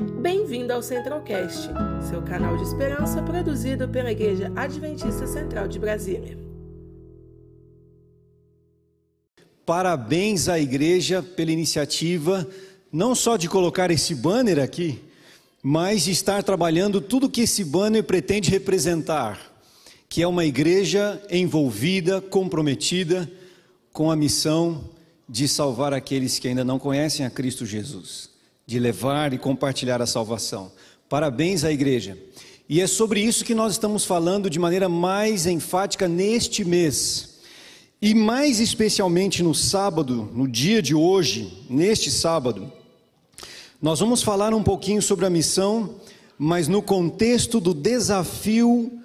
Bem-vindo ao Centralcast, seu canal de esperança produzido pela Igreja Adventista Central de Brasília. Parabéns à igreja pela iniciativa, não só de colocar esse banner aqui, mas de estar trabalhando tudo que esse banner pretende representar, que é uma igreja envolvida, comprometida com a missão de salvar aqueles que ainda não conhecem a Cristo Jesus, de levar e compartilhar a salvação. Parabéns à igreja. E é sobre isso que nós estamos falando de maneira mais enfática neste mês. E mais especialmente no sábado, no dia de hoje, neste sábado, nós vamos falar um pouquinho sobre a missão, mas no contexto do desafio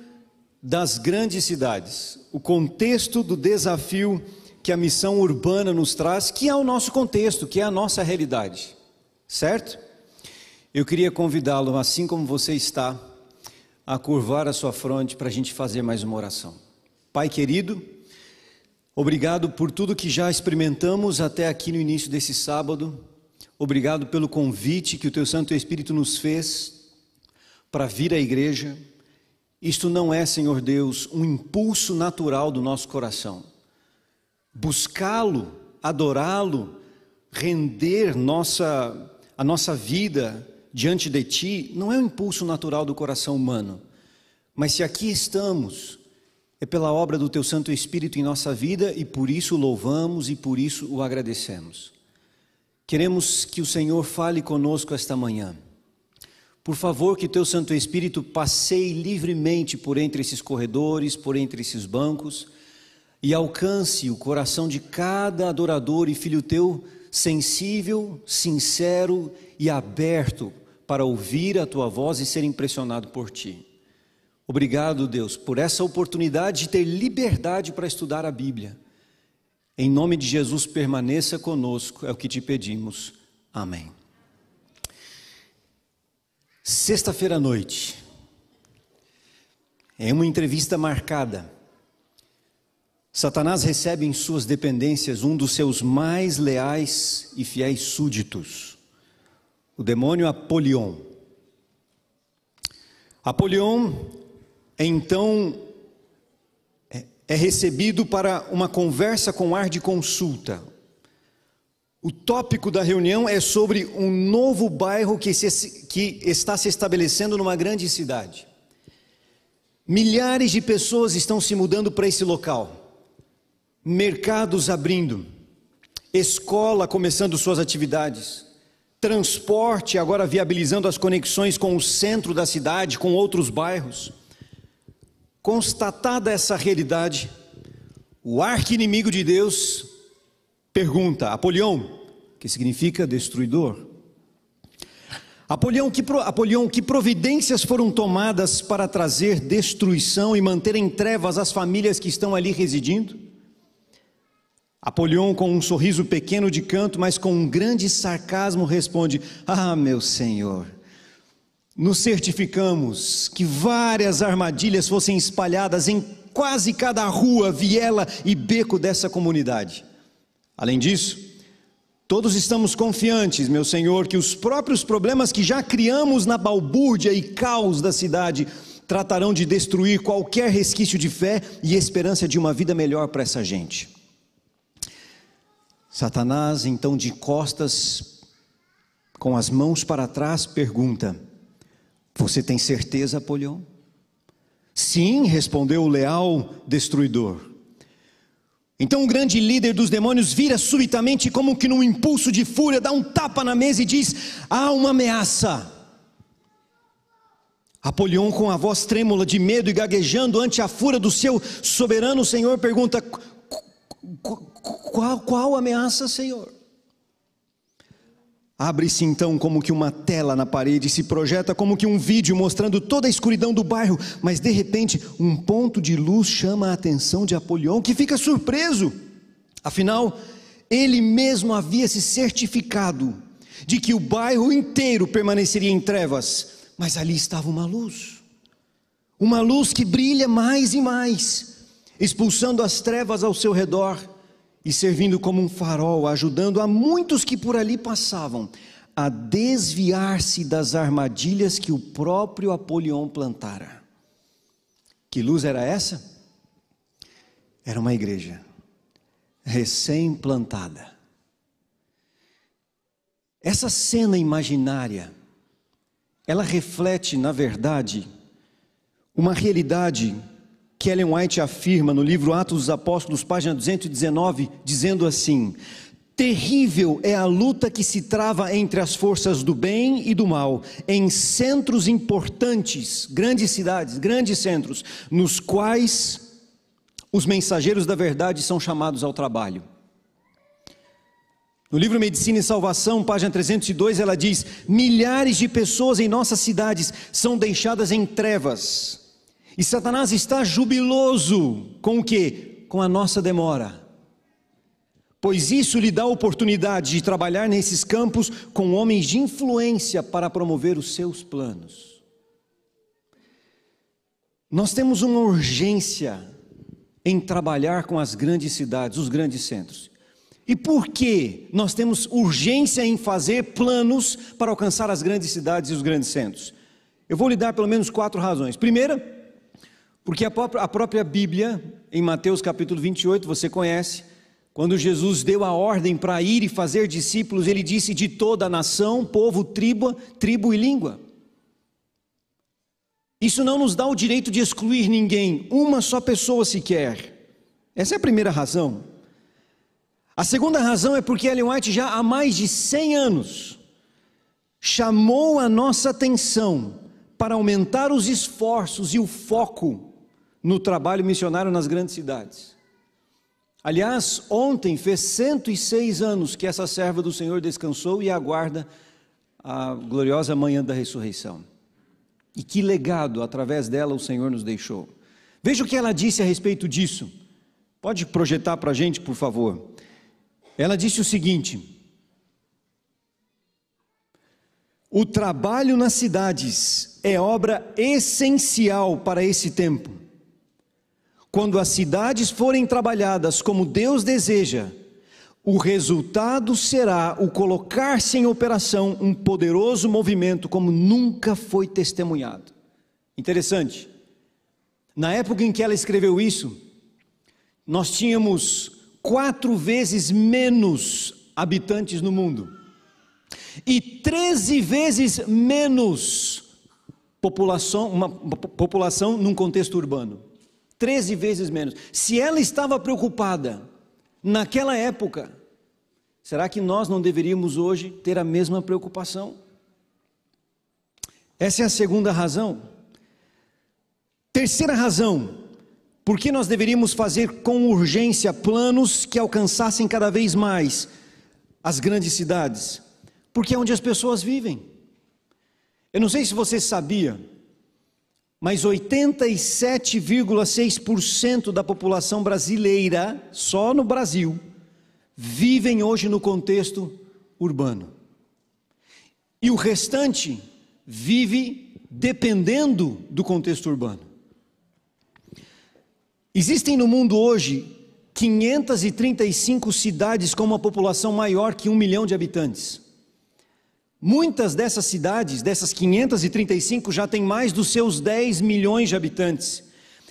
das grandes cidades, o contexto do desafio que a missão urbana nos traz, que é o nosso contexto, que é a nossa realidade, certo? Eu queria convidá-lo, assim como você está, a curvar a sua fronte para a gente fazer mais uma oração. Pai querido, obrigado por tudo que já experimentamos até aqui no início desse sábado. Obrigado pelo convite que o Teu Santo Espírito nos fez para vir à igreja. Isto não é, Senhor Deus, um impulso natural do nosso coração. Buscá-lo, adorá-lo, render nossa, a nossa vida diante de Ti, não é um impulso natural do coração humano. Mas se aqui estamos, é pela obra do Teu Santo Espírito em nossa vida e por isso o louvamos e por isso o agradecemos. Queremos que o Senhor fale conosco esta manhã. Por favor, que teu Santo Espírito passeie livremente por entre esses corredores, por entre esses bancos e alcance o coração de cada adorador e filho teu sensível, sincero e aberto para ouvir a tua voz e ser impressionado por ti. Obrigado, Deus, por essa oportunidade de ter liberdade para estudar a Bíblia. Em nome de Jesus, permaneça conosco, é o que te pedimos. Amém. Sexta-feira à noite, em uma entrevista marcada, Satanás recebe em suas dependências um dos seus mais leais e fiéis súditos, o demônio Apolion. Apolion é então é recebido para uma conversa com ar de consulta. O tópico da reunião é sobre um novo bairro que, se, que está se estabelecendo numa grande cidade. Milhares de pessoas estão se mudando para esse local, mercados abrindo, escola começando suas atividades, transporte agora viabilizando as conexões com o centro da cidade, com outros bairros. Constatada essa realidade, o arqui-inimigo de Deus pergunta: Apolião, que significa destruidor. Apolião que, Apolião, que providências foram tomadas para trazer destruição e manter em trevas as famílias que estão ali residindo? Apolião, com um sorriso pequeno de canto, mas com um grande sarcasmo, responde: Ah, meu senhor, nos certificamos que várias armadilhas fossem espalhadas em quase cada rua, viela e beco dessa comunidade. Além disso, todos estamos confiantes, meu Senhor, que os próprios problemas que já criamos na balbúrdia e caos da cidade tratarão de destruir qualquer resquício de fé e esperança de uma vida melhor para essa gente. Satanás, então, de costas, com as mãos para trás, pergunta: você tem certeza, Apolion? Sim, respondeu o leal destruidor. Então o grande líder dos demônios vira subitamente, como que num impulso de fúria, dá um tapa na mesa e diz: Há uma ameaça. Apolion, com a voz trêmula de medo e gaguejando ante a fúria do seu soberano Senhor, pergunta: Qual, qual ameaça, Senhor? Abre-se então como que uma tela na parede, se projeta como que um vídeo mostrando toda a escuridão do bairro, mas de repente um ponto de luz chama a atenção de Apolion, que fica surpreso. Afinal, ele mesmo havia se certificado de que o bairro inteiro permaneceria em trevas, mas ali estava uma luz. Uma luz que brilha mais e mais, expulsando as trevas ao seu redor e servindo como um farol, ajudando a muitos que por ali passavam a desviar-se das armadilhas que o próprio Apolion plantara. Que luz era essa? Era uma igreja recém-plantada. Essa cena imaginária, ela reflete, na verdade, uma realidade que Ellen White afirma no livro Atos dos Apóstolos, página 219, dizendo assim: Terrível é a luta que se trava entre as forças do bem e do mal, em centros importantes, grandes cidades, grandes centros, nos quais os mensageiros da verdade são chamados ao trabalho. No livro Medicina e Salvação, página 302, ela diz: milhares de pessoas em nossas cidades são deixadas em trevas, e Satanás está jubiloso com o que? Com a nossa demora pois isso lhe dá a oportunidade de trabalhar nesses campos com homens de influência para promover os seus planos. Nós temos uma urgência em trabalhar com as grandes cidades, os grandes centros. E por que nós temos urgência em fazer planos para alcançar as grandes cidades e os grandes centros? Eu vou lhe dar pelo menos quatro razões. Primeira, porque a própria, a própria Bíblia, em Mateus capítulo 28, você conhece, quando Jesus deu a ordem para ir e fazer discípulos, ele disse de toda a nação, povo, tribo, tribo e língua. Isso não nos dá o direito de excluir ninguém, uma só pessoa sequer. Essa é a primeira razão. A segunda razão é porque Ellen White já há mais de 100 anos chamou a nossa atenção para aumentar os esforços e o foco no trabalho missionário nas grandes cidades. Aliás, ontem fez 106 anos que essa serva do Senhor descansou e aguarda a gloriosa manhã da ressurreição. E que legado através dela o Senhor nos deixou. Veja o que ela disse a respeito disso. Pode projetar para a gente, por favor. Ela disse o seguinte: O trabalho nas cidades é obra essencial para esse tempo. Quando as cidades forem trabalhadas como Deus deseja, o resultado será o colocar-se em operação um poderoso movimento como nunca foi testemunhado. Interessante. Na época em que ela escreveu isso, nós tínhamos quatro vezes menos habitantes no mundo e treze vezes menos população, uma população num contexto urbano. 13 vezes menos. Se ela estava preocupada naquela época, será que nós não deveríamos hoje ter a mesma preocupação? Essa é a segunda razão. Terceira razão, por que nós deveríamos fazer com urgência planos que alcançassem cada vez mais as grandes cidades? Porque é onde as pessoas vivem. Eu não sei se você sabia, mas 87,6% da população brasileira, só no Brasil, vivem hoje no contexto urbano. E o restante vive dependendo do contexto urbano. Existem no mundo hoje 535 cidades com uma população maior que um milhão de habitantes. Muitas dessas cidades, dessas 535, já têm mais dos seus 10 milhões de habitantes.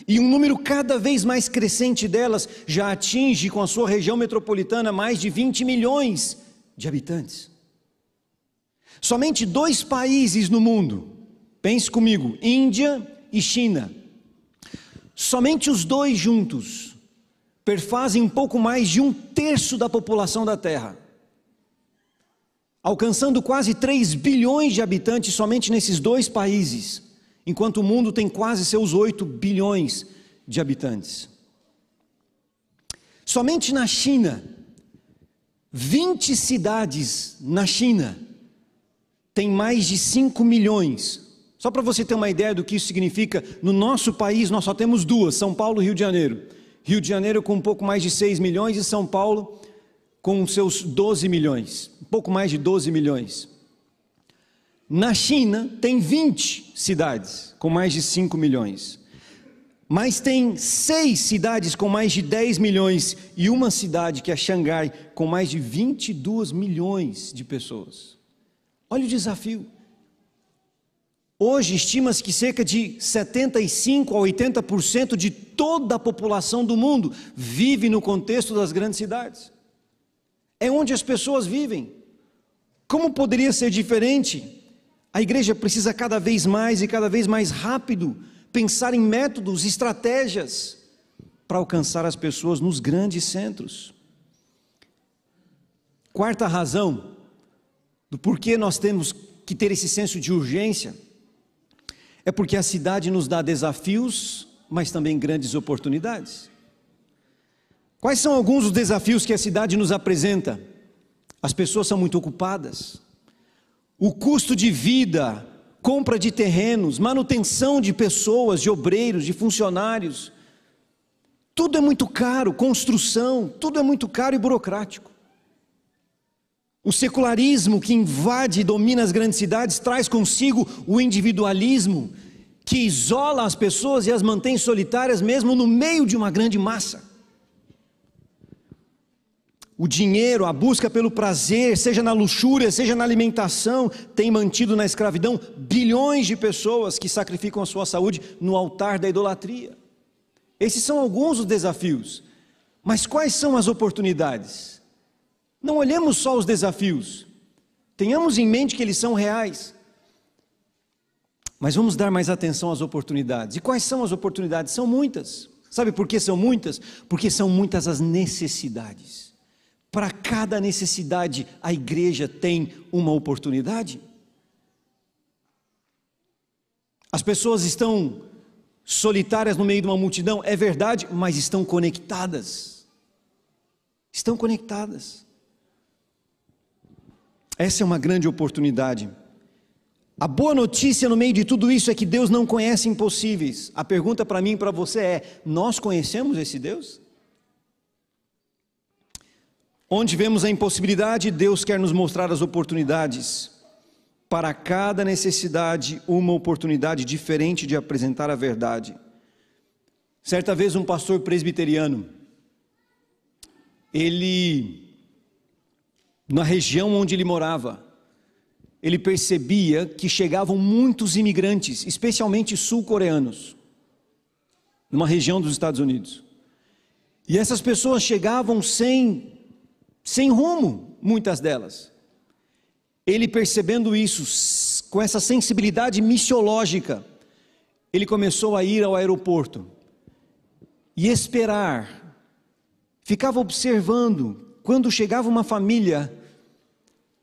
E um número cada vez mais crescente delas já atinge, com a sua região metropolitana, mais de 20 milhões de habitantes. Somente dois países no mundo, pense comigo, Índia e China, somente os dois juntos perfazem um pouco mais de um terço da população da Terra alcançando quase 3 bilhões de habitantes somente nesses dois países, enquanto o mundo tem quase seus 8 bilhões de habitantes. Somente na China, 20 cidades na China têm mais de 5 milhões. Só para você ter uma ideia do que isso significa, no nosso país nós só temos duas, São Paulo e Rio de Janeiro. Rio de Janeiro com um pouco mais de 6 milhões e São Paulo com seus 12 milhões, um pouco mais de 12 milhões. Na China tem 20 cidades com mais de 5 milhões. Mas tem seis cidades com mais de 10 milhões e uma cidade que é Xangai com mais de 22 milhões de pessoas. Olha o desafio. Hoje estima-se que cerca de 75 a 80% de toda a população do mundo vive no contexto das grandes cidades. É onde as pessoas vivem. Como poderia ser diferente? A igreja precisa cada vez mais e cada vez mais rápido pensar em métodos, estratégias para alcançar as pessoas nos grandes centros. Quarta razão do porquê nós temos que ter esse senso de urgência é porque a cidade nos dá desafios, mas também grandes oportunidades. Quais são alguns dos desafios que a cidade nos apresenta? As pessoas são muito ocupadas. O custo de vida, compra de terrenos, manutenção de pessoas, de obreiros, de funcionários, tudo é muito caro, construção, tudo é muito caro e burocrático. O secularismo que invade e domina as grandes cidades traz consigo o individualismo que isola as pessoas e as mantém solitárias mesmo no meio de uma grande massa. O dinheiro, a busca pelo prazer, seja na luxúria, seja na alimentação, tem mantido na escravidão bilhões de pessoas que sacrificam a sua saúde no altar da idolatria. Esses são alguns dos desafios. Mas quais são as oportunidades? Não olhemos só os desafios, tenhamos em mente que eles são reais. Mas vamos dar mais atenção às oportunidades. E quais são as oportunidades? São muitas. Sabe por que são muitas? Porque são muitas as necessidades. Para cada necessidade, a igreja tem uma oportunidade. As pessoas estão solitárias no meio de uma multidão, é verdade, mas estão conectadas. Estão conectadas. Essa é uma grande oportunidade. A boa notícia no meio de tudo isso é que Deus não conhece impossíveis. A pergunta para mim e para você é: nós conhecemos esse Deus? Onde vemos a impossibilidade, Deus quer nos mostrar as oportunidades. Para cada necessidade, uma oportunidade diferente de apresentar a verdade. Certa vez, um pastor presbiteriano, ele na região onde ele morava, ele percebia que chegavam muitos imigrantes, especialmente sul-coreanos, numa região dos Estados Unidos. E essas pessoas chegavam sem, sem rumo, muitas delas. Ele percebendo isso, com essa sensibilidade missiológica, ele começou a ir ao aeroporto e esperar, ficava observando quando chegava uma família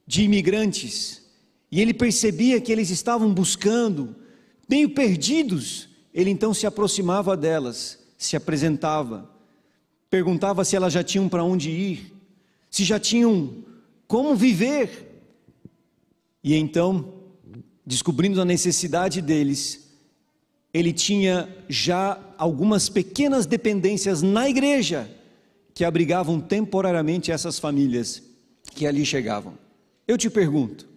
de imigrantes e ele percebia que eles estavam buscando, meio perdidos, ele então se aproximava delas, se apresentava, perguntava se elas já tinham para onde ir, se já tinham como viver. E então, descobrindo a necessidade deles, ele tinha já algumas pequenas dependências na igreja que abrigavam temporariamente essas famílias que ali chegavam. Eu te pergunto,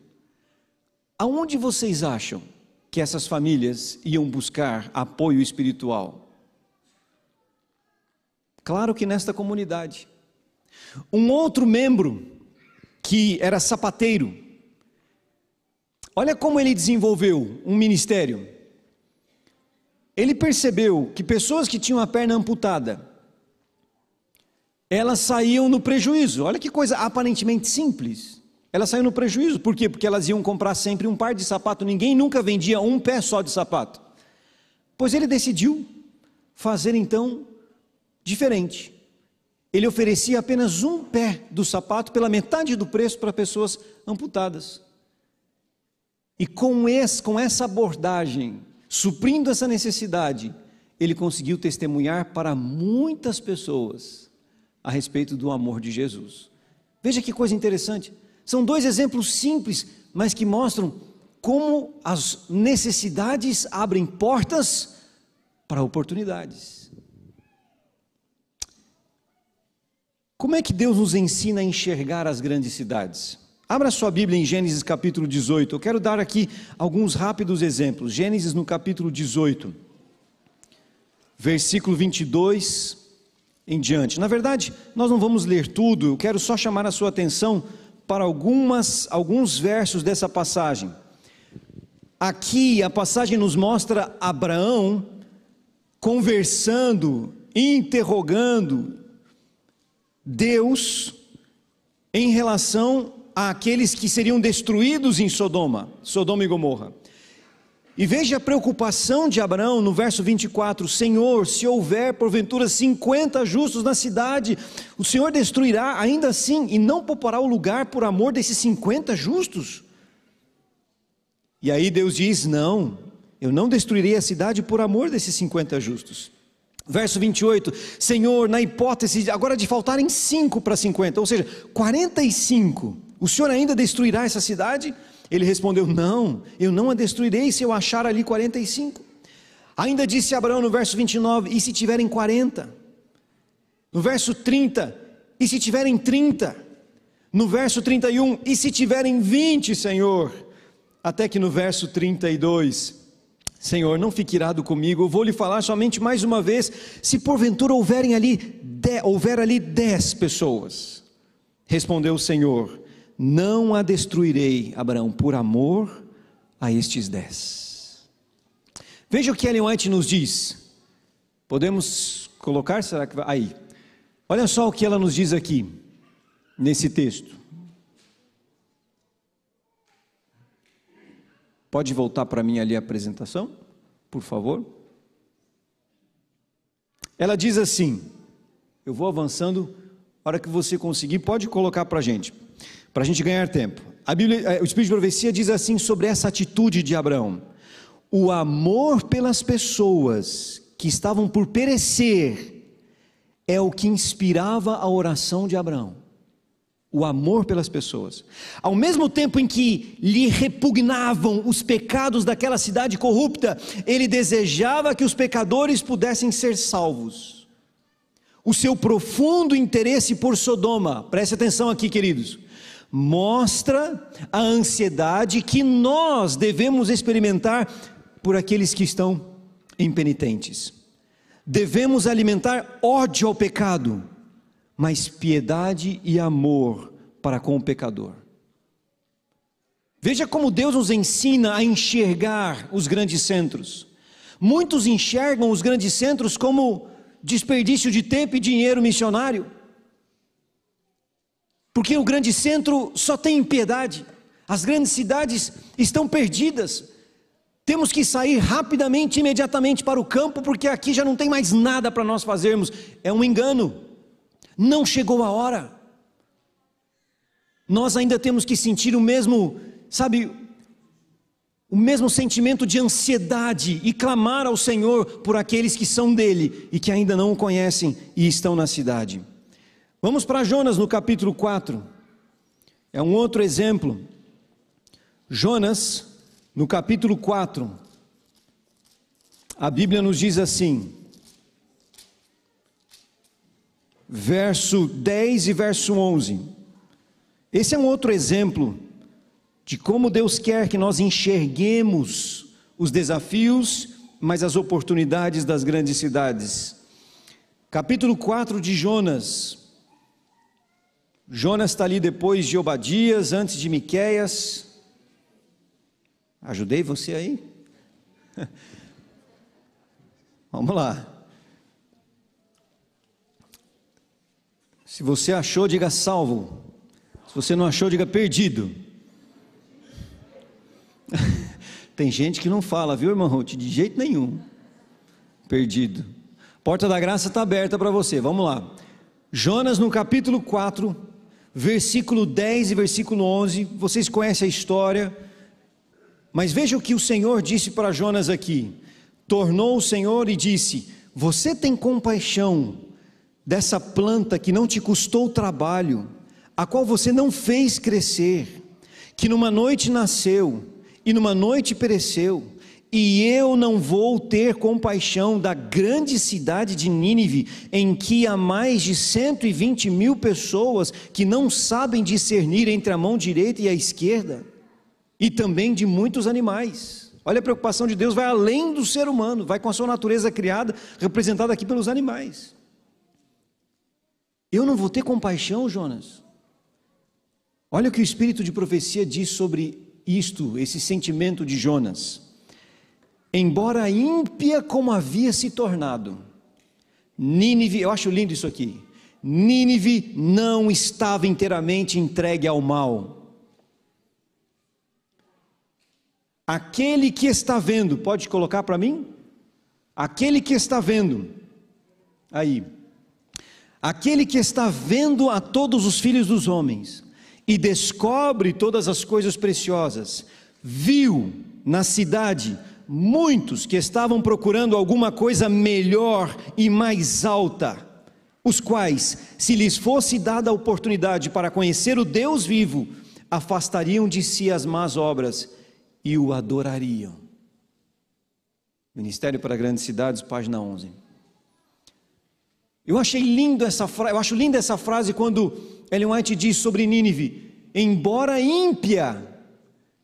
aonde vocês acham que essas famílias iam buscar apoio espiritual? Claro que nesta comunidade. Um outro membro que era sapateiro, olha como ele desenvolveu um ministério. Ele percebeu que pessoas que tinham a perna amputada, elas saíam no prejuízo. Olha que coisa aparentemente simples. Elas saíam no prejuízo, por quê? Porque elas iam comprar sempre um par de sapato, ninguém nunca vendia um pé só de sapato. Pois ele decidiu fazer então diferente. Ele oferecia apenas um pé do sapato pela metade do preço para pessoas amputadas. E com, esse, com essa abordagem, suprindo essa necessidade, ele conseguiu testemunhar para muitas pessoas a respeito do amor de Jesus. Veja que coisa interessante. São dois exemplos simples, mas que mostram como as necessidades abrem portas para oportunidades. Como é que Deus nos ensina a enxergar as grandes cidades? Abra sua Bíblia em Gênesis capítulo 18. Eu quero dar aqui alguns rápidos exemplos. Gênesis no capítulo 18, versículo 22 em diante. Na verdade, nós não vamos ler tudo, eu quero só chamar a sua atenção para algumas, alguns versos dessa passagem. Aqui a passagem nos mostra Abraão conversando, interrogando Deus em relação àqueles que seriam destruídos em Sodoma, Sodoma e Gomorra. E veja a preocupação de Abraão no verso 24: Senhor, se houver porventura 50 justos na cidade, o Senhor destruirá ainda assim e não poupará o lugar por amor desses 50 justos? E aí Deus diz: Não, eu não destruirei a cidade por amor desses 50 justos. Verso 28, Senhor, na hipótese agora de faltarem 5 para 50, ou seja, 45, o Senhor ainda destruirá essa cidade? Ele respondeu: Não, eu não a destruirei se eu achar ali 45. Ainda disse Abraão no verso 29: E se tiverem 40? No verso 30: E se tiverem 30? No verso 31: E se tiverem 20, Senhor? Até que no verso 32, Senhor, não fique irado comigo, eu vou lhe falar somente mais uma vez, se porventura houverem ali, de, houver ali dez pessoas. Respondeu o Senhor, não a destruirei, Abraão, por amor a estes dez. Veja o que Ellen White nos diz. Podemos colocar? Será que vai? Aí. Olha só o que ela nos diz aqui, nesse texto. Pode voltar para mim ali a apresentação, por favor? Ela diz assim: eu vou avançando, a hora que você conseguir, pode colocar para a gente para a gente ganhar tempo. A Bíblia, eh, o Espírito de Profecia diz assim sobre essa atitude de Abraão: o amor pelas pessoas que estavam por perecer é o que inspirava a oração de Abraão. O amor pelas pessoas. Ao mesmo tempo em que lhe repugnavam os pecados daquela cidade corrupta, ele desejava que os pecadores pudessem ser salvos. O seu profundo interesse por Sodoma, preste atenção aqui, queridos mostra a ansiedade que nós devemos experimentar por aqueles que estão impenitentes. Devemos alimentar ódio ao pecado, mas piedade e amor para com o pecador. Veja como Deus nos ensina a enxergar os grandes centros. Muitos enxergam os grandes centros como desperdício de tempo e dinheiro missionário. Porque o grande centro só tem impiedade, as grandes cidades estão perdidas. Temos que sair rapidamente, imediatamente para o campo, porque aqui já não tem mais nada para nós fazermos. É um engano, não chegou a hora. Nós ainda temos que sentir o mesmo, sabe, o mesmo sentimento de ansiedade e clamar ao Senhor por aqueles que são dele e que ainda não o conhecem e estão na cidade. Vamos para Jonas no capítulo 4. É um outro exemplo. Jonas, no capítulo 4, a Bíblia nos diz assim, verso 10 e verso 11. Esse é um outro exemplo de como Deus quer que nós enxerguemos os desafios, mas as oportunidades das grandes cidades. Capítulo 4 de Jonas, Jonas está ali depois de Obadias, antes de Miqueias. Ajudei você aí? Vamos lá. Se você achou, diga salvo. Se você não achou, diga perdido. Tem gente que não fala, viu, irmão Ruth? De jeito nenhum. Perdido. Porta da graça está aberta para você. Vamos lá. Jonas, no capítulo 4, versículo 10 e versículo 11, vocês conhecem a história, mas veja o que o Senhor disse para Jonas aqui: tornou o Senhor e disse: Você tem compaixão dessa planta que não te custou trabalho, a qual você não fez crescer, que numa noite nasceu e numa noite pereceu e eu não vou ter compaixão da grande cidade de Nínive, em que há mais de 120 mil pessoas que não sabem discernir entre a mão direita e a esquerda, e também de muitos animais. Olha a preocupação de Deus, vai além do ser humano, vai com a sua natureza criada, representada aqui pelos animais. Eu não vou ter compaixão, Jonas? Olha o que o espírito de profecia diz sobre isto, esse sentimento de Jonas. Embora ímpia como havia se tornado, Nínive, eu acho lindo isso aqui. Nínive não estava inteiramente entregue ao mal. Aquele que está vendo, pode colocar para mim? Aquele que está vendo, aí, aquele que está vendo a todos os filhos dos homens e descobre todas as coisas preciosas, viu na cidade muitos que estavam procurando alguma coisa melhor e mais alta, os quais, se lhes fosse dada a oportunidade para conhecer o Deus vivo, afastariam de si as más obras e o adorariam. Ministério para Grandes Cidades, página 11. Eu achei lindo essa frase, eu acho linda essa frase quando Ellen White diz sobre Nínive: embora ímpia,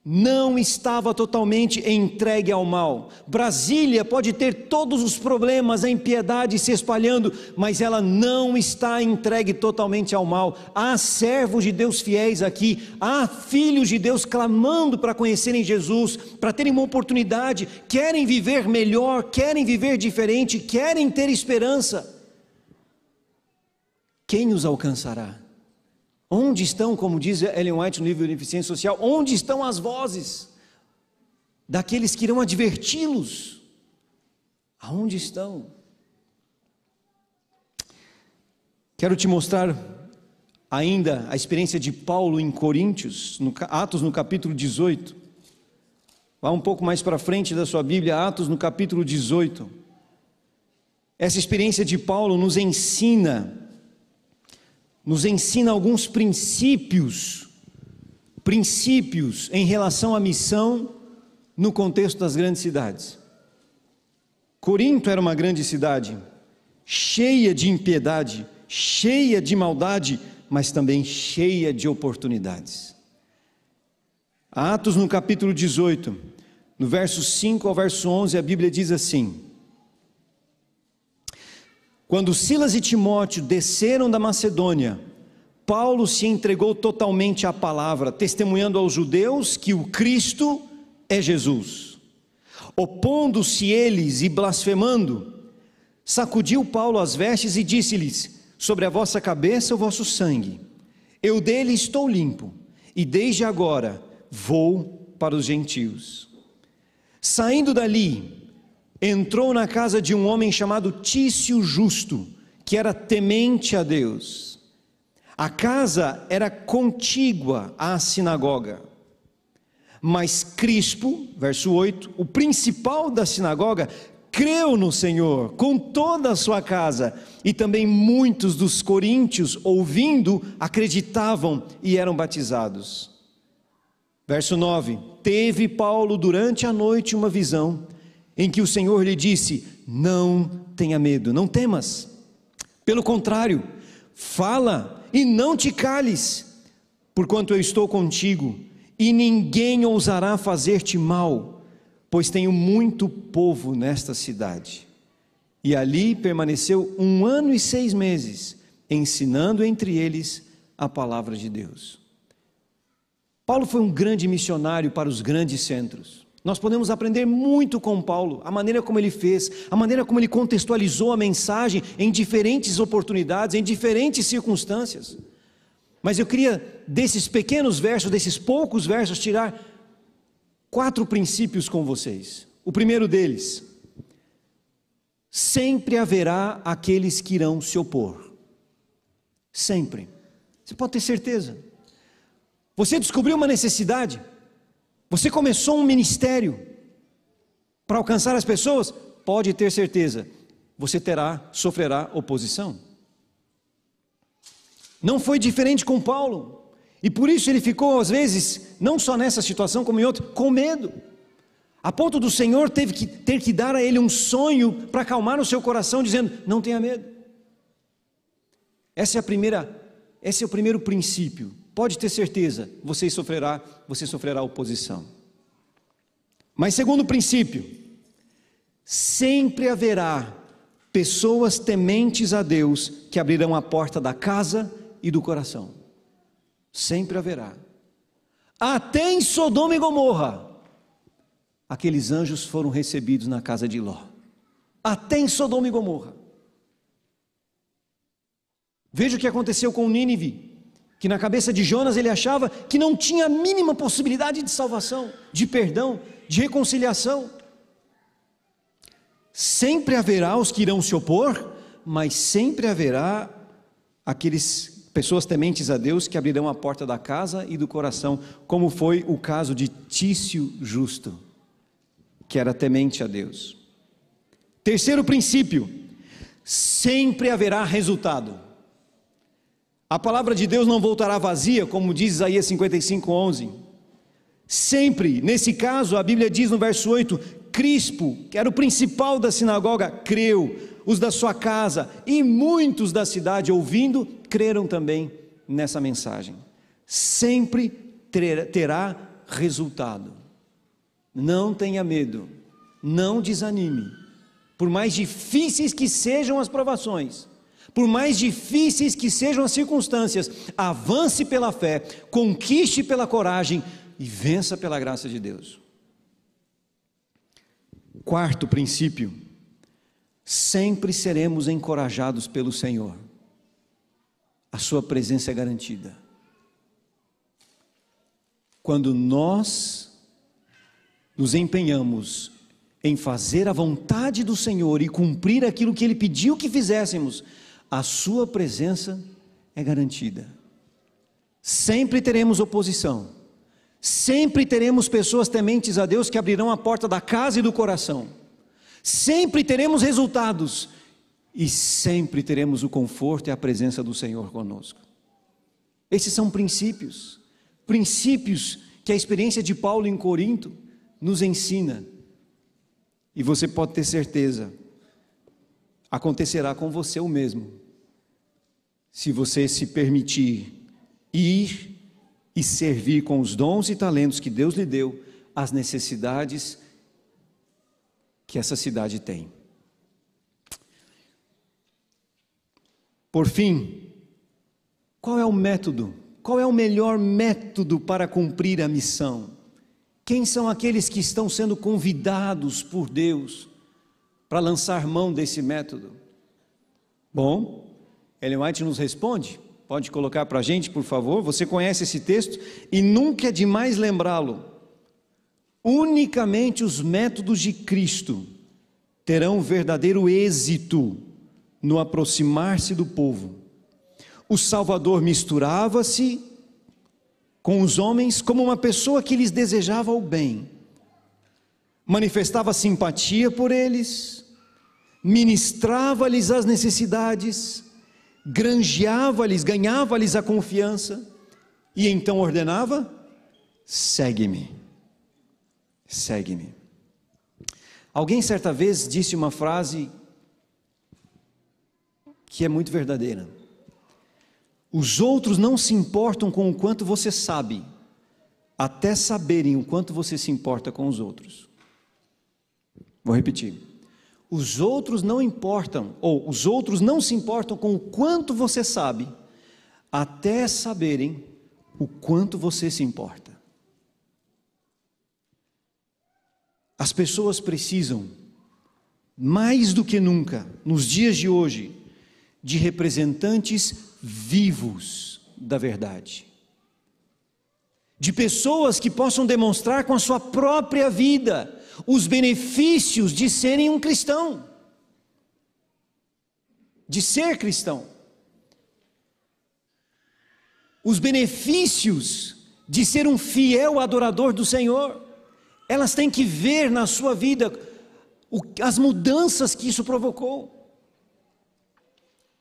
não estava totalmente entregue ao mal. Brasília pode ter todos os problemas, a impiedade se espalhando, mas ela não está entregue totalmente ao mal. Há servos de Deus fiéis aqui, há filhos de Deus clamando para conhecerem Jesus, para terem uma oportunidade, querem viver melhor, querem viver diferente, querem ter esperança. Quem os alcançará? Onde estão, como diz Ellen White no livro de Eficiência Social, onde estão as vozes daqueles que irão adverti-los? Aonde estão? Quero te mostrar ainda a experiência de Paulo em Coríntios, no Atos no capítulo 18. Vá um pouco mais para frente da sua Bíblia, Atos no capítulo 18. Essa experiência de Paulo nos ensina nos ensina alguns princípios, princípios em relação à missão no contexto das grandes cidades. Corinto era uma grande cidade, cheia de impiedade, cheia de maldade, mas também cheia de oportunidades. Atos no capítulo 18, no verso 5 ao verso 11, a Bíblia diz assim: quando Silas e Timóteo desceram da Macedônia, Paulo se entregou totalmente à palavra, testemunhando aos judeus que o Cristo é Jesus. Opondo-se eles e blasfemando, sacudiu Paulo as vestes e disse-lhes: Sobre a vossa cabeça o vosso sangue, eu dele estou limpo, e desde agora vou para os gentios. Saindo dali, entrou na casa de um homem chamado Tício Justo, que era temente a Deus. A casa era contígua à sinagoga. Mas Crispo, verso 8, o principal da sinagoga, creu no Senhor com toda a sua casa, e também muitos dos coríntios, ouvindo, acreditavam e eram batizados. Verso 9: Teve Paulo durante a noite uma visão em que o Senhor lhe disse: Não tenha medo, não temas. Pelo contrário, fala e não te cales, porquanto eu estou contigo, e ninguém ousará fazer-te mal, pois tenho muito povo nesta cidade. E ali permaneceu um ano e seis meses, ensinando entre eles a palavra de Deus. Paulo foi um grande missionário para os grandes centros. Nós podemos aprender muito com Paulo, a maneira como ele fez, a maneira como ele contextualizou a mensagem em diferentes oportunidades, em diferentes circunstâncias. Mas eu queria, desses pequenos versos, desses poucos versos, tirar quatro princípios com vocês. O primeiro deles: sempre haverá aqueles que irão se opor. Sempre. Você pode ter certeza. Você descobriu uma necessidade, você começou um ministério para alcançar as pessoas? Pode ter certeza, você terá, sofrerá oposição. Não foi diferente com Paulo, e por isso ele ficou, às vezes, não só nessa situação, como em outra, com medo. A ponto do Senhor teve que ter que dar a ele um sonho para acalmar o seu coração, dizendo: Não tenha medo. Essa é a primeira, esse é o primeiro princípio pode ter certeza, você sofrerá, você sofrerá oposição. Mas segundo princípio, sempre haverá pessoas tementes a Deus que abrirão a porta da casa e do coração. Sempre haverá. Até em Sodoma e Gomorra, aqueles anjos foram recebidos na casa de Ló. Até em Sodoma e Gomorra. Veja o que aconteceu com Nínive, que na cabeça de Jonas ele achava que não tinha a mínima possibilidade de salvação, de perdão, de reconciliação. Sempre haverá os que irão se opor, mas sempre haverá aqueles pessoas tementes a Deus que abrirão a porta da casa e do coração, como foi o caso de Tício Justo, que era temente a Deus. Terceiro princípio: sempre haverá resultado. A palavra de Deus não voltará vazia, como diz Isaías 55:11. Sempre, nesse caso, a Bíblia diz no verso 8: Crispo, que era o principal da sinagoga, creu, os da sua casa e muitos da cidade, ouvindo, creram também nessa mensagem. Sempre terá resultado. Não tenha medo, não desanime, por mais difíceis que sejam as provações, por mais difíceis que sejam as circunstâncias, avance pela fé, conquiste pela coragem e vença pela graça de Deus. Quarto princípio: sempre seremos encorajados pelo Senhor, a Sua presença é garantida. Quando nós nos empenhamos em fazer a vontade do Senhor e cumprir aquilo que Ele pediu que fizéssemos, a sua presença é garantida. Sempre teremos oposição, sempre teremos pessoas tementes a Deus que abrirão a porta da casa e do coração, sempre teremos resultados e sempre teremos o conforto e a presença do Senhor conosco. Esses são princípios, princípios que a experiência de Paulo em Corinto nos ensina. E você pode ter certeza, acontecerá com você o mesmo se você se permitir ir e servir com os dons e talentos que Deus lhe deu, as necessidades que essa cidade tem. Por fim, qual é o método? Qual é o melhor método para cumprir a missão? Quem são aqueles que estão sendo convidados por Deus para lançar mão desse método? Bom, Ellen White nos responde, pode colocar para a gente, por favor. Você conhece esse texto e nunca é demais lembrá-lo. Unicamente os métodos de Cristo terão verdadeiro êxito no aproximar-se do povo. O Salvador misturava-se com os homens como uma pessoa que lhes desejava o bem, manifestava simpatia por eles, ministrava-lhes as necessidades, granjeava-lhes, ganhava-lhes a confiança e então ordenava: segue-me, segue-me. Alguém certa vez disse uma frase que é muito verdadeira. Os outros não se importam com o quanto você sabe, até saberem o quanto você se importa com os outros. Vou repetir. Os outros não importam, ou os outros não se importam com o quanto você sabe, até saberem o quanto você se importa. As pessoas precisam, mais do que nunca, nos dias de hoje, de representantes vivos da verdade. De pessoas que possam demonstrar com a sua própria vida os benefícios de serem um cristão, de ser cristão, os benefícios de ser um fiel adorador do Senhor, elas têm que ver na sua vida as mudanças que isso provocou,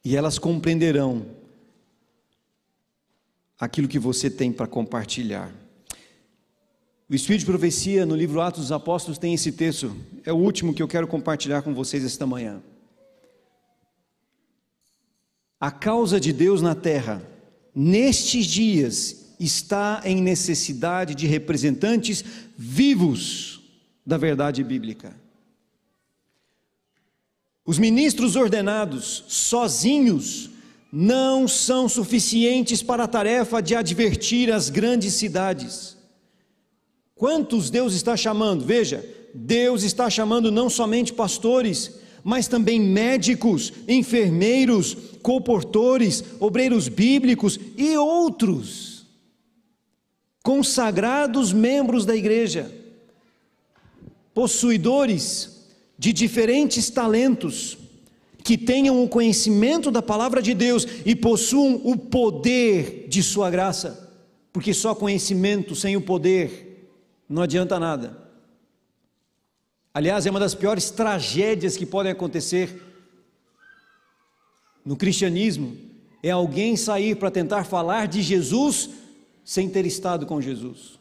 e elas compreenderão aquilo que você tem para compartilhar. O Espírito de Profecia, no livro Atos dos Apóstolos, tem esse texto, é o último que eu quero compartilhar com vocês esta manhã. A causa de Deus na terra, nestes dias, está em necessidade de representantes vivos da verdade bíblica. Os ministros ordenados, sozinhos, não são suficientes para a tarefa de advertir as grandes cidades. Quantos Deus está chamando? Veja, Deus está chamando não somente pastores, mas também médicos, enfermeiros, comportores, obreiros bíblicos e outros, consagrados membros da igreja, possuidores de diferentes talentos, que tenham o conhecimento da palavra de Deus e possuam o poder de Sua graça, porque só conhecimento sem o poder não adianta nada. Aliás, é uma das piores tragédias que podem acontecer no cristianismo é alguém sair para tentar falar de Jesus sem ter estado com Jesus,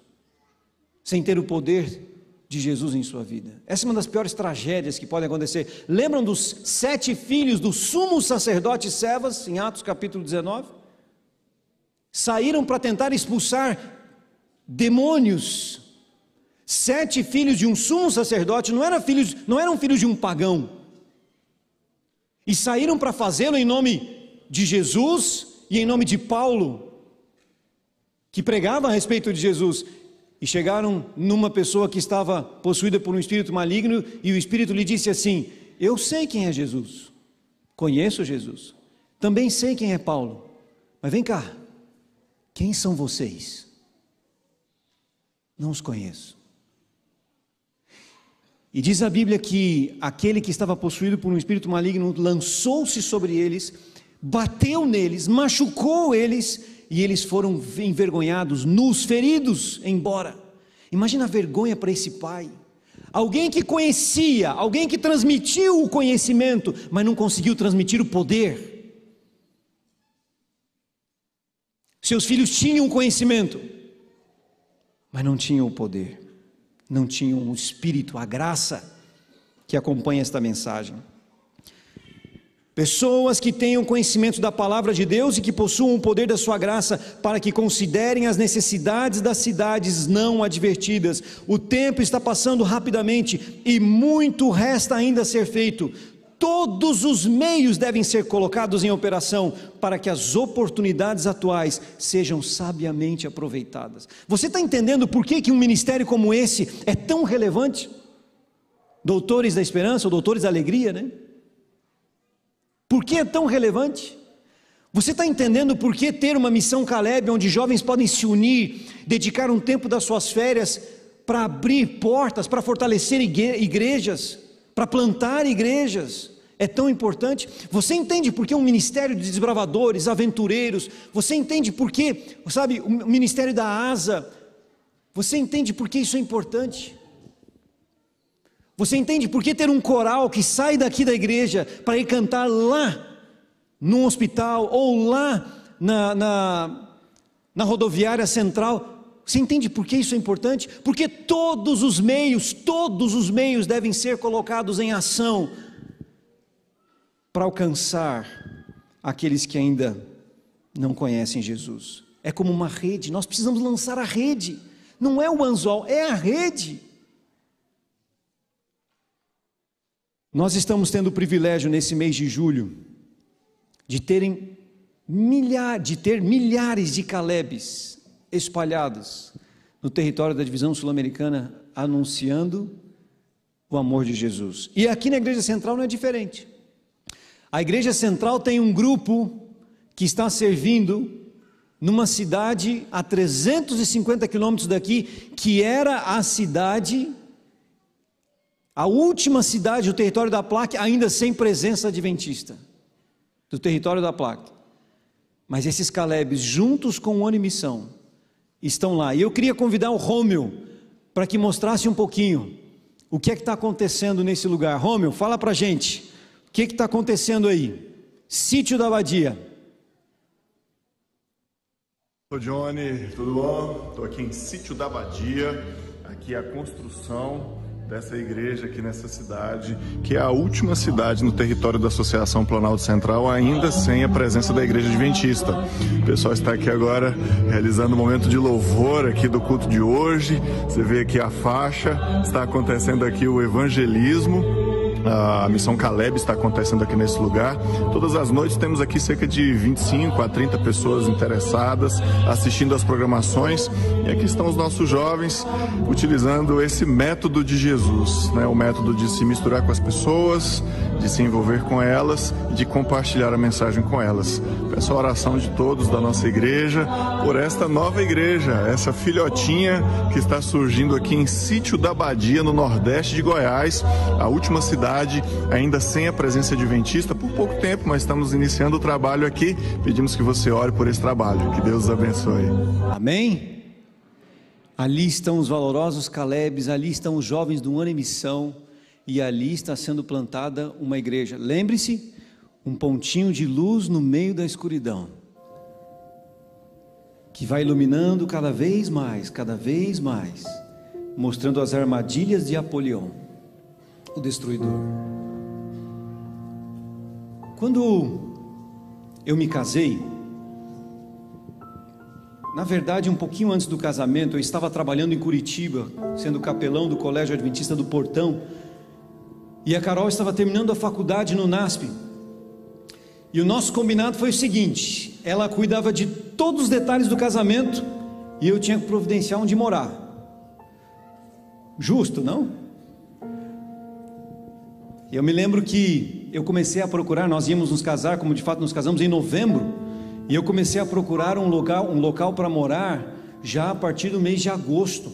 sem ter o poder de Jesus em sua vida. Essa é uma das piores tragédias que podem acontecer. Lembram dos sete filhos do sumo sacerdote Sevas, em Atos capítulo 19? Saíram para tentar expulsar demônios. Sete filhos de um sumo sacerdote não eram filhos, não eram filhos de um pagão. E saíram para fazê-lo em nome de Jesus e em nome de Paulo, que pregava a respeito de Jesus e chegaram numa pessoa que estava possuída por um espírito maligno e o espírito lhe disse assim: Eu sei quem é Jesus, conheço Jesus, também sei quem é Paulo, mas vem cá, quem são vocês? Não os conheço. E diz a Bíblia que aquele que estava possuído por um espírito maligno lançou-se sobre eles, bateu neles, machucou eles e eles foram envergonhados, nus, feridos, embora. Imagina a vergonha para esse pai. Alguém que conhecia, alguém que transmitiu o conhecimento, mas não conseguiu transmitir o poder. Seus filhos tinham o conhecimento, mas não tinham o poder, não tinham o espírito, a graça que acompanha esta mensagem. Pessoas que tenham conhecimento da palavra de Deus e que possuam o poder da sua graça para que considerem as necessidades das cidades não advertidas. O tempo está passando rapidamente e muito resta ainda a ser feito. Todos os meios devem ser colocados em operação para que as oportunidades atuais sejam sabiamente aproveitadas. Você está entendendo por que, que um ministério como esse é tão relevante? Doutores da esperança, ou doutores da alegria, né? Por que é tão relevante? Você está entendendo por que ter uma missão Caleb, onde jovens podem se unir, dedicar um tempo das suas férias para abrir portas, para fortalecer igrejas, para plantar igrejas, é tão importante? Você entende por que um ministério de desbravadores, aventureiros, você entende por que, sabe, o ministério da asa, você entende por que isso é importante? Você entende por que ter um coral que sai daqui da igreja para ir cantar lá no hospital ou lá na, na, na rodoviária central? Você entende por que isso é importante? Porque todos os meios, todos os meios devem ser colocados em ação para alcançar aqueles que ainda não conhecem Jesus. É como uma rede, nós precisamos lançar a rede, não é o anzol, é a rede. Nós estamos tendo o privilégio nesse mês de julho de terem milhares, de ter milhares de Calebes espalhados no território da divisão sul-americana anunciando o amor de Jesus. E aqui na igreja central não é diferente. A igreja central tem um grupo que está servindo numa cidade a 350 quilômetros daqui, que era a cidade a última cidade do território da placa ainda sem presença adventista, do território da placa. Mas esses Calebes, juntos com o ano missão, estão lá. E eu queria convidar o Rômio para que mostrasse um pouquinho o que é que está acontecendo nesse lugar. Rômio, fala para gente, o que é está acontecendo aí? Sítio da Abadia. Oi, Johnny, tudo bom? Estou aqui em Sítio da Abadia, aqui é a construção dessa igreja aqui nessa cidade, que é a última cidade no território da Associação Planalto Central, ainda sem a presença da igreja adventista. O pessoal está aqui agora realizando um momento de louvor aqui do culto de hoje. Você vê aqui a faixa, está acontecendo aqui o evangelismo A missão Caleb está acontecendo aqui nesse lugar. Todas as noites temos aqui cerca de 25 a 30 pessoas interessadas assistindo às programações. E aqui estão os nossos jovens utilizando esse método de Jesus, né? o método de se misturar com as pessoas, de se envolver com elas e de compartilhar a mensagem com elas. Peço a oração de todos da nossa igreja por esta nova igreja, essa filhotinha que está surgindo aqui em Sítio da Badia, no nordeste de Goiás, a última cidade ainda sem a presença adventista por pouco tempo, mas estamos iniciando o trabalho aqui. Pedimos que você ore por esse trabalho. Que Deus abençoe. Amém? Ali estão os valorosos Calebes, ali estão os jovens do ano em missão e ali está sendo plantada uma igreja. Lembre-se, um pontinho de luz no meio da escuridão, que vai iluminando cada vez mais, cada vez mais, mostrando as armadilhas de Apolion, o destruidor. Quando eu me casei, na verdade, um pouquinho antes do casamento, eu estava trabalhando em Curitiba, sendo capelão do Colégio Adventista do Portão, e a Carol estava terminando a faculdade no NASP. E o nosso combinado foi o seguinte: ela cuidava de todos os detalhes do casamento e eu tinha que providenciar onde morar. Justo, não? Eu me lembro que eu comecei a procurar, nós íamos nos casar, como de fato nos casamos em novembro, e eu comecei a procurar um local, um local para morar já a partir do mês de agosto.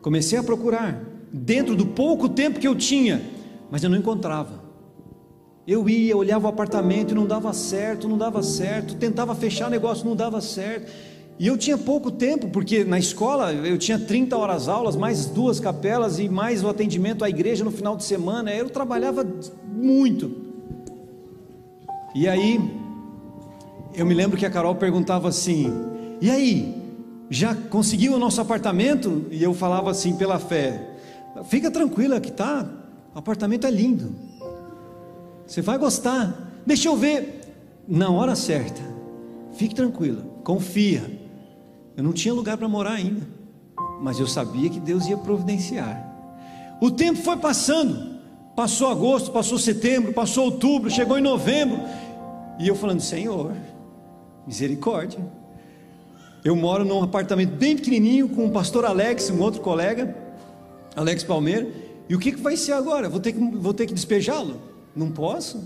Comecei a procurar dentro do pouco tempo que eu tinha, mas eu não encontrava. Eu ia, olhava o apartamento e não dava certo, não dava certo, tentava fechar negócio, não dava certo. E eu tinha pouco tempo, porque na escola eu tinha 30 horas aulas, mais duas capelas e mais o atendimento à igreja no final de semana. Eu trabalhava muito. E aí, eu me lembro que a Carol perguntava assim: E aí, já conseguiu o nosso apartamento? E eu falava assim, pela fé: Fica tranquila que tá, o apartamento é lindo. Você vai gostar. Deixa eu ver na hora certa. Fique tranquila, confia. Eu não tinha lugar para morar ainda, mas eu sabia que Deus ia providenciar. O tempo foi passando. Passou agosto, passou setembro, passou outubro, chegou em novembro. E eu falando: Senhor, misericórdia. Eu moro num apartamento bem pequenininho com o pastor Alex, um outro colega. Alex Palmeira, e o que, que vai ser agora? Vou ter que, vou ter que despejá-lo? Não posso.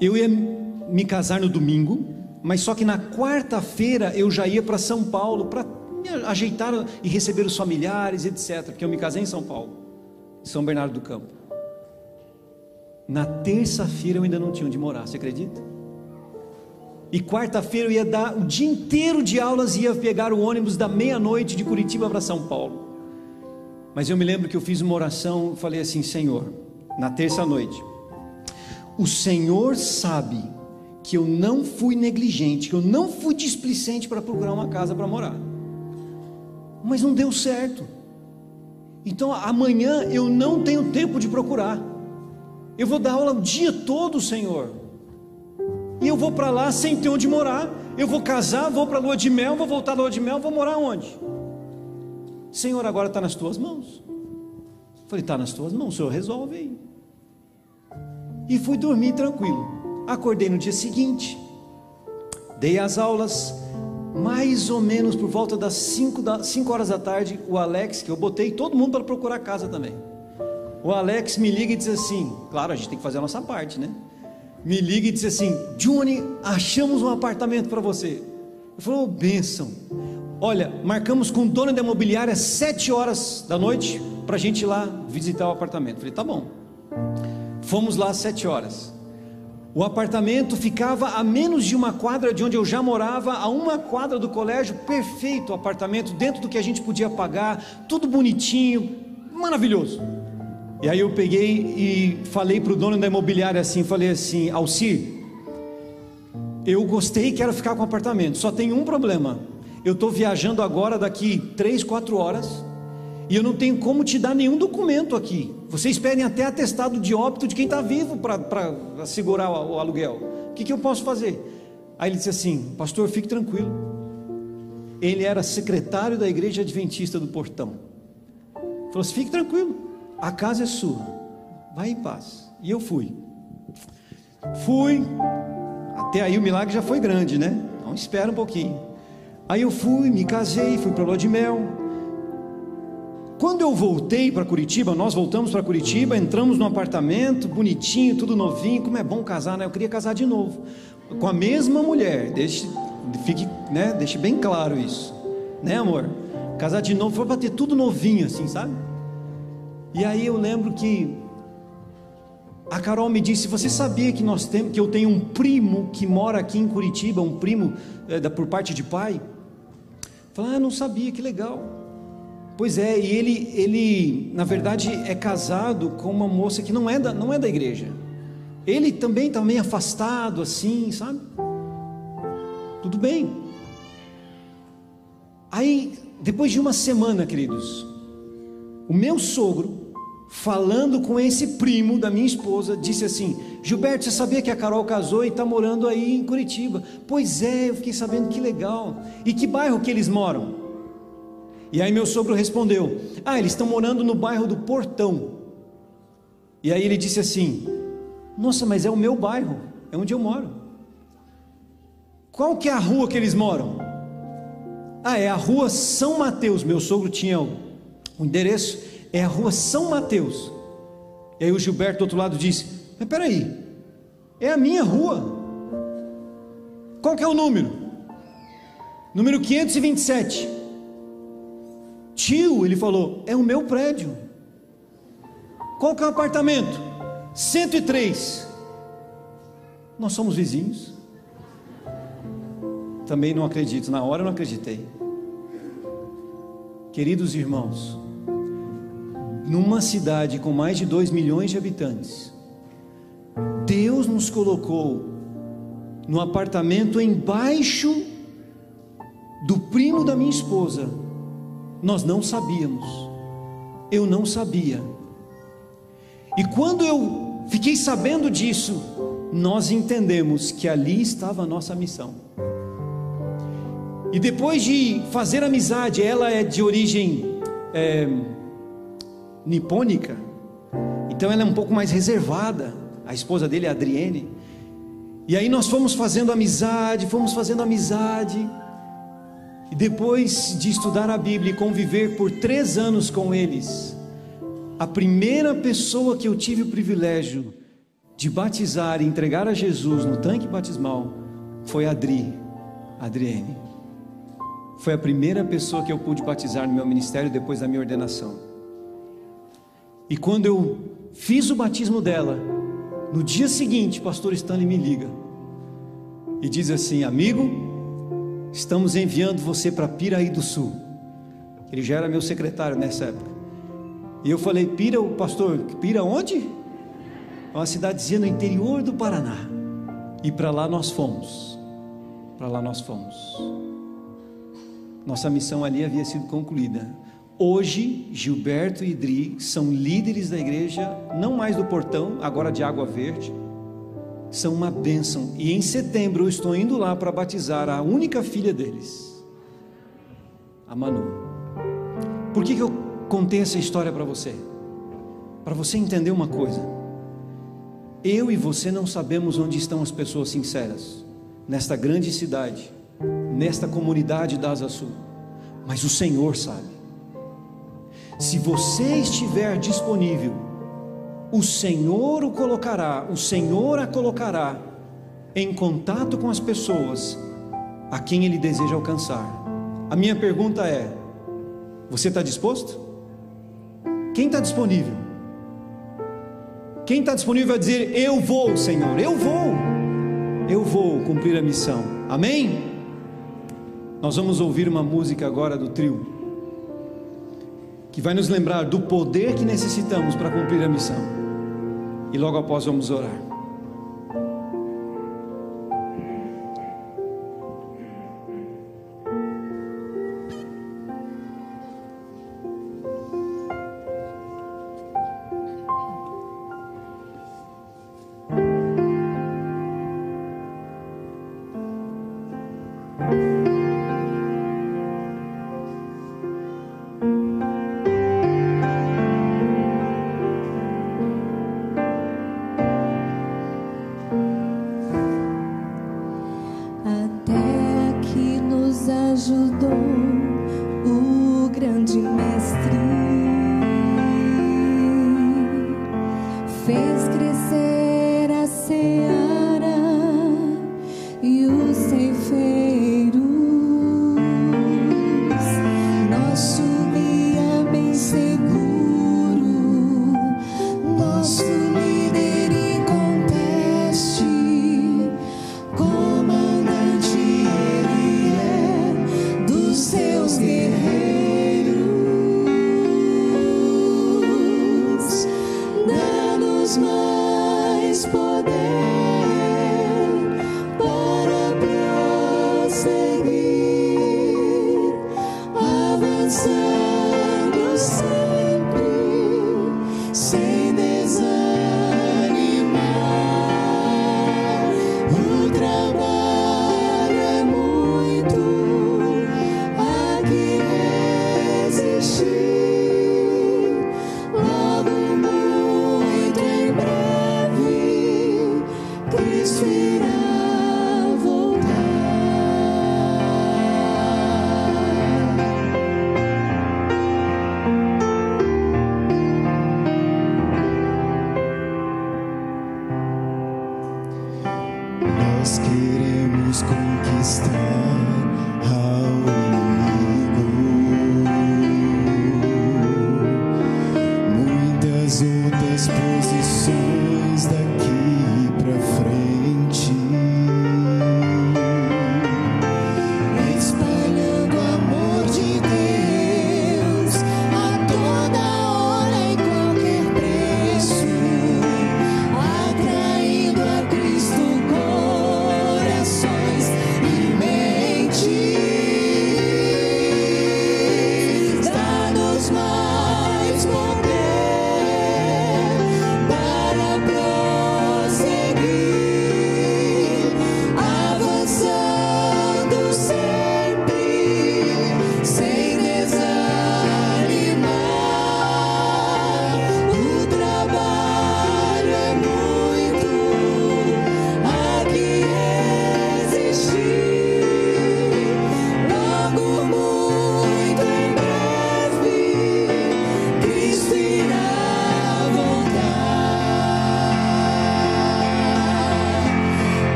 Eu ia me casar no domingo, mas só que na quarta-feira eu já ia para São Paulo para me ajeitar e receber os familiares, etc. Porque eu me casei em São Paulo, em São Bernardo do Campo. Na terça-feira eu ainda não tinha onde morar, você acredita? E quarta-feira eu ia dar o dia inteiro de aulas e ia pegar o ônibus da meia-noite de Curitiba para São Paulo. Mas eu me lembro que eu fiz uma oração, falei assim: Senhor, na terça-noite, o Senhor sabe que eu não fui negligente, que eu não fui displicente para procurar uma casa para morar, mas não deu certo. Então amanhã eu não tenho tempo de procurar. Eu vou dar aula o dia todo, Senhor. E eu vou para lá sem ter onde morar. Eu vou casar, vou para a lua de mel, vou voltar da lua de mel, vou morar onde? Senhor, agora está nas tuas mãos. Falei, está nas tuas mãos, o Senhor resolve aí. E fui dormir tranquilo. Acordei no dia seguinte, dei as aulas, mais ou menos por volta das 5 da, horas da tarde, o Alex, que eu botei todo mundo para procurar casa também. O Alex me liga e diz assim: claro, a gente tem que fazer a nossa parte, né? Me liga e diz assim: Johnny, achamos um apartamento para você. Eu falei, oh, bênção. Olha, marcamos com o dono da imobiliária sete horas da noite para a gente ir lá visitar o apartamento. Falei, tá bom. Fomos lá às sete horas. O apartamento ficava a menos de uma quadra de onde eu já morava, a uma quadra do colégio, perfeito o apartamento, dentro do que a gente podia pagar, tudo bonitinho, maravilhoso. E aí eu peguei e falei para o dono da imobiliária assim, falei assim, Alcir, eu gostei e quero ficar com o apartamento, só tem um problema, eu estou viajando agora daqui três, quatro horas e eu não tenho como te dar nenhum documento aqui. Vocês pedem até atestado de óbito de quem está vivo para segurar o, o aluguel. O que, que eu posso fazer? Aí ele disse assim: Pastor, fique tranquilo. Ele era secretário da igreja adventista do Portão. Falou assim: fique tranquilo. a casa é sua, vai em paz. E eu fui. Fui, até aí o milagre já foi grande, né? Então espera um pouquinho. Aí eu fui, me casei, fui para lua de mel. Quando eu voltei para Curitiba, nós voltamos para Curitiba, entramos num apartamento bonitinho, tudo novinho. Como é bom casar, né? Eu queria casar de novo com a mesma mulher. Deixe, fique, né? Deixe bem claro isso, né, amor? Casar de novo foi para ter tudo novinho, assim, sabe? E aí eu lembro que a Carol me disse: Você sabia que nós temos, que eu tenho um primo que mora aqui em Curitiba, um primo é, da, por parte de pai? Falei: Ah, não sabia, que legal. Pois é, e ele, ele, na verdade, é casado com uma moça que não é da, não é da igreja. Ele também está meio afastado, assim, sabe? Tudo bem. Aí, depois de uma semana, queridos, o meu sogro falando com esse primo da minha esposa, disse assim: Gilberto, você sabia que a Carol casou e está morando aí em Curitiba? Pois é, eu fiquei sabendo que legal. E que bairro que eles moram? E aí meu sogro respondeu: Ah, eles estão morando no bairro do Portão. E aí ele disse assim: Nossa, mas é o meu bairro, é onde eu moro. Qual que é a rua que eles moram? Ah, é a rua São Mateus. Meu sogro tinha o endereço é a rua São Mateus. E aí o Gilberto do outro lado disse: Mas peraí, é a minha rua. Qual que é o número? Número 527. Tio, ele falou, é o meu prédio. Qual que é o apartamento? 103. Nós somos vizinhos. Também não acredito, na hora eu não acreditei. Queridos irmãos, numa cidade com mais de 2 milhões de habitantes, Deus nos colocou no apartamento embaixo do primo da minha esposa. Nós não sabíamos. Eu não sabia. E quando eu fiquei sabendo disso, nós entendemos que ali estava a nossa missão. E depois de fazer amizade, ela é de origem é, nipônica, então ela é um pouco mais reservada. A esposa dele é Adriene. E aí nós fomos fazendo amizade, fomos fazendo amizade. E depois de estudar a Bíblia e conviver por três anos com eles, a primeira pessoa que eu tive o privilégio de batizar e entregar a Jesus no tanque batismal foi Adri, Adriene. Foi a primeira pessoa que eu pude batizar no meu ministério depois da minha ordenação. E quando eu fiz o batismo dela, no dia seguinte, pastor Stanley me liga e diz assim: Amigo, estamos enviando você para Piraí do Sul. Ele já era meu secretário nessa época. E eu falei: Pira, o pastor, Pira onde? É uma cidadezinha no interior do Paraná. E para lá nós fomos. Para lá nós fomos. Nossa missão ali havia sido concluída. Hoje, Gilberto e Idri são líderes da igreja, não mais do portão, agora de Água Verde. São uma bênção. E em setembro eu estou indo lá para batizar a única filha deles, a Manu. Por que, que eu contei essa história para você? Para você entender uma coisa. Eu e você não sabemos onde estão as pessoas sinceras, nesta grande cidade, nesta comunidade da Asa Sul, mas o Senhor sabe. Se você estiver disponível, o Senhor o colocará, o Senhor a colocará em contato com as pessoas a quem Ele deseja alcançar. A minha pergunta é: você está disposto? Quem está disponível? Quem está disponível a dizer: Eu vou, Senhor, eu vou, eu vou cumprir a missão. Amém? Nós vamos ouvir uma música agora do trio que vai nos lembrar do poder que necessitamos para cumprir a missão. E logo após vamos orar. see.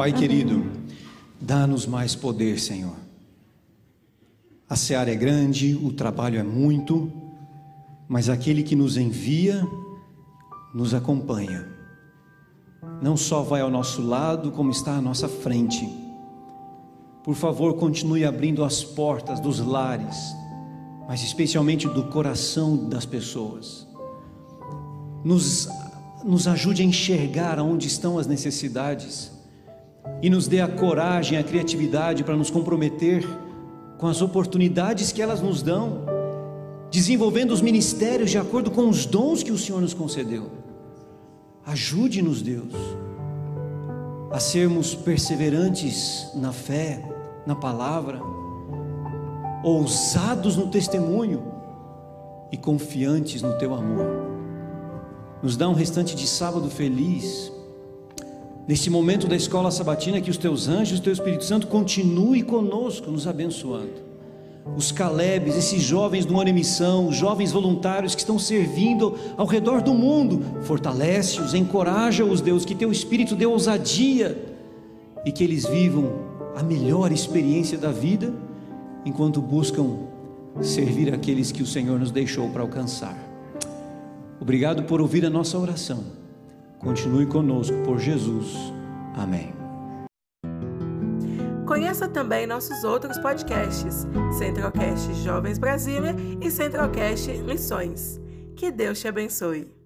Pai querido, dá-nos mais poder, Senhor. A seara é grande, o trabalho é muito, mas aquele que nos envia nos acompanha. Não só vai ao nosso lado, como está à nossa frente. Por favor, continue abrindo as portas dos lares, mas especialmente do coração das pessoas. Nos, nos ajude a enxergar onde estão as necessidades e nos dê a coragem, a criatividade para nos comprometer com as oportunidades que elas nos dão, desenvolvendo os ministérios de acordo com os dons que o Senhor nos concedeu. Ajude-nos, Deus, a sermos perseverantes na fé, na palavra, ousados no testemunho e confiantes no teu amor. Nos dá um restante de sábado feliz. Neste momento da escola sabatina, que os teus anjos, o teu Espírito Santo continue conosco, nos abençoando. Os Calebes, esses jovens do ano em missão, os jovens voluntários que estão servindo ao redor do mundo, fortalece-os, encoraja-os, Deus, que teu Espírito dê ousadia e que eles vivam a melhor experiência da vida enquanto buscam servir aqueles que o Senhor nos deixou para alcançar. Obrigado por ouvir a nossa oração. Continue conosco por Jesus. Amém. Conheça também nossos outros podcasts, Centralcast Jovens Brasília e Centralcast Missões. Que Deus te abençoe.